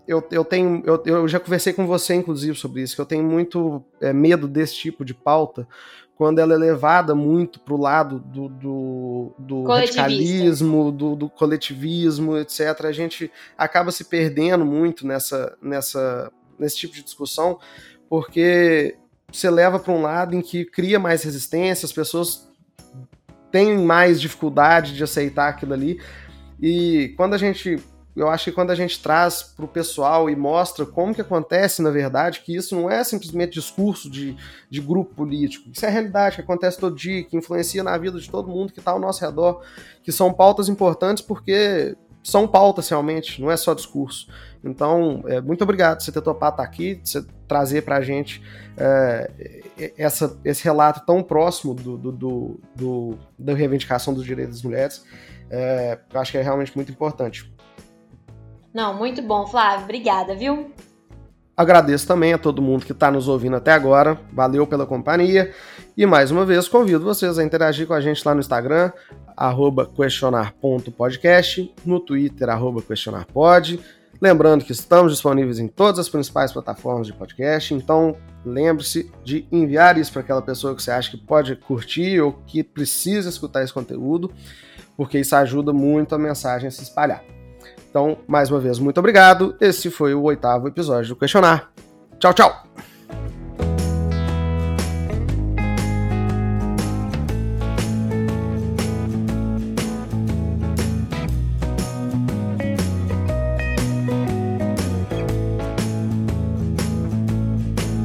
eu, eu tenho. Eu, eu já conversei com você, inclusive, sobre isso, que eu tenho muito é, medo desse tipo de pauta quando ela é levada muito para o lado do, do, do radicalismo, do, do, coletivismo, etc. A gente acaba se perdendo muito nessa, nessa, nesse tipo de discussão, porque você leva para um lado em que cria mais resistência, as pessoas têm mais dificuldade de aceitar aquilo ali. E quando a gente eu acho que quando a gente traz para o pessoal e mostra como que acontece, na verdade, que isso não é simplesmente discurso de, de grupo político, isso é a realidade que acontece todo dia, que influencia na vida de todo mundo que está ao nosso redor, que são pautas importantes porque são pautas realmente, não é só discurso. Então, é, muito obrigado por você ter topado estar aqui, de você trazer para a gente é, essa, esse relato tão próximo do, do, do, do, da reivindicação dos direitos das mulheres. É, eu acho que é realmente muito importante. Não, muito bom, Flávio. Obrigada, viu? Agradeço também a todo mundo que está nos ouvindo até agora. Valeu pela companhia. E mais uma vez convido vocês a interagir com a gente lá no Instagram, questionar.podcast, no Twitter, questionarpod. Lembrando que estamos disponíveis em todas as principais plataformas de podcast, então lembre-se de enviar isso para aquela pessoa que você acha que pode curtir ou que precisa escutar esse conteúdo, porque isso ajuda muito a mensagem a se espalhar. Então, mais uma vez, muito obrigado. Esse foi o oitavo episódio do Questionar. Tchau, tchau!